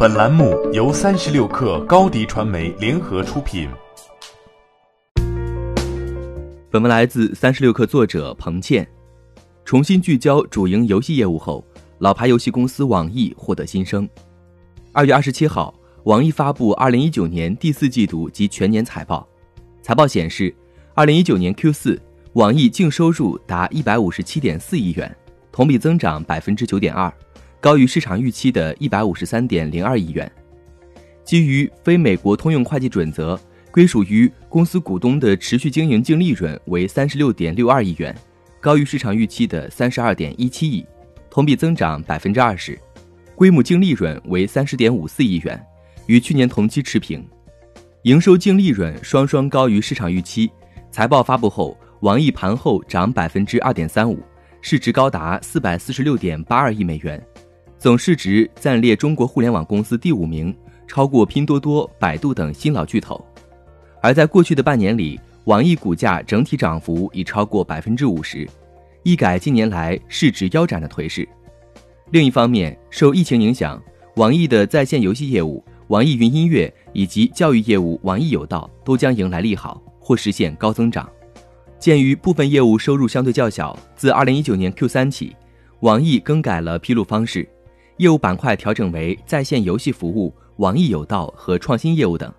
本栏目由三十六氪高低传媒联合出品。本文来自三十六氪作者彭倩。重新聚焦主营游戏业务后，老牌游戏公司网易获得新生。二月二十七号，网易发布二零一九年第四季度及全年财报。财报显示，二零一九年 Q 四，网易净收入达一百五十七点四亿元，同比增长百分之九点二。高于市场预期的一百五十三点零二亿元，基于非美国通用会计准则，归属于公司股东的持续经营净利润为三十六点六二亿元，高于市场预期的三十二点一七亿，同比增长百分之二十。规模净利润为三十点五四亿元，与去年同期持平。营收净利润双双高于市场预期。财报发布后，网易盘后涨百分之二点三五，市值高达四百四十六点八二亿美元。总市值暂列中国互联网公司第五名，超过拼多多、百度等新老巨头。而在过去的半年里，网易股价整体涨幅已超过百分之五十，一改近年来市值腰斩的颓势。另一方面，受疫情影响，网易的在线游戏业务、网易云音乐以及教育业务网易有道都将迎来利好，或实现高增长。鉴于部分业务收入相对较小，自二零一九年 Q 三起，网易更改了披露方式。业务板块调整为在线游戏服务、网易有道和创新业务等。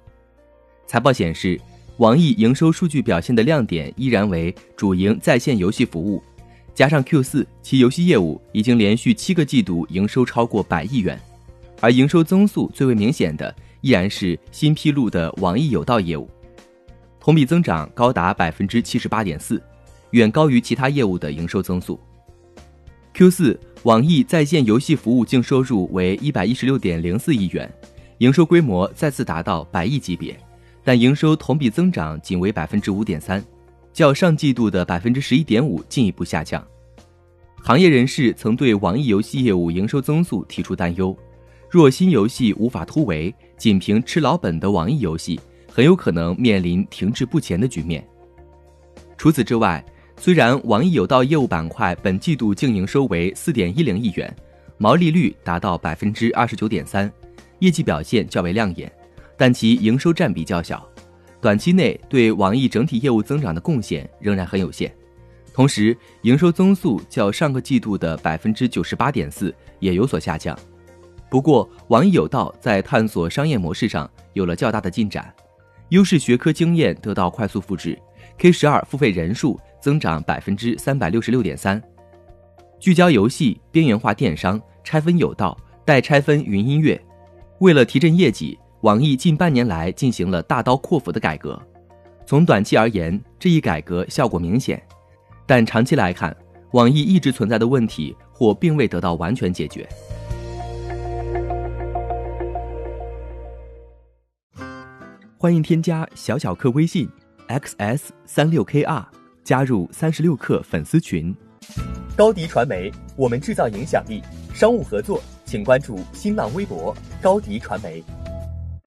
财报显示，网易营收数据表现的亮点依然为主营在线游戏服务，加上 Q 四，其游戏业务已经连续七个季度营收超过百亿元。而营收增速最为明显的依然是新披露的网易有道业务，同比增长高达百分之七十八点四，远高于其他业务的营收增速。Q 四。网易在线游戏服务净收入为一百一十六点零四亿元，营收规模再次达到百亿级别，但营收同比增长仅为百分之五点三，较上季度的百分之十一点五进一步下降。行业人士曾对网易游戏业务营收增速提出担忧，若新游戏无法突围，仅凭吃老本的网易游戏很有可能面临停滞不前的局面。除此之外，虽然网易有道业务板块本季度净营收为四点一零亿元，毛利率达到百分之二十九点三，业绩表现较为亮眼，但其营收占比较小，短期内对网易整体业务增长的贡献仍然很有限。同时，营收增速较上个季度的百分之九十八点四也有所下降。不过，网易有道在探索商业模式上有了较大的进展，优势学科经验得到快速复制，K 十二付费人数。增长百分之三百六十六点三，聚焦游戏、边缘化电商、拆分有道、代拆分云音乐。为了提振业绩，网易近半年来进行了大刀阔斧的改革。从短期而言，这一改革效果明显，但长期来看，网易一直存在的问题或并未得到完全解决。欢迎添加小小客微信：xs 三六 kr。加入三十六氪粉丝群，高迪传媒，我们制造影响力。商务合作，请关注新浪微博高迪传媒。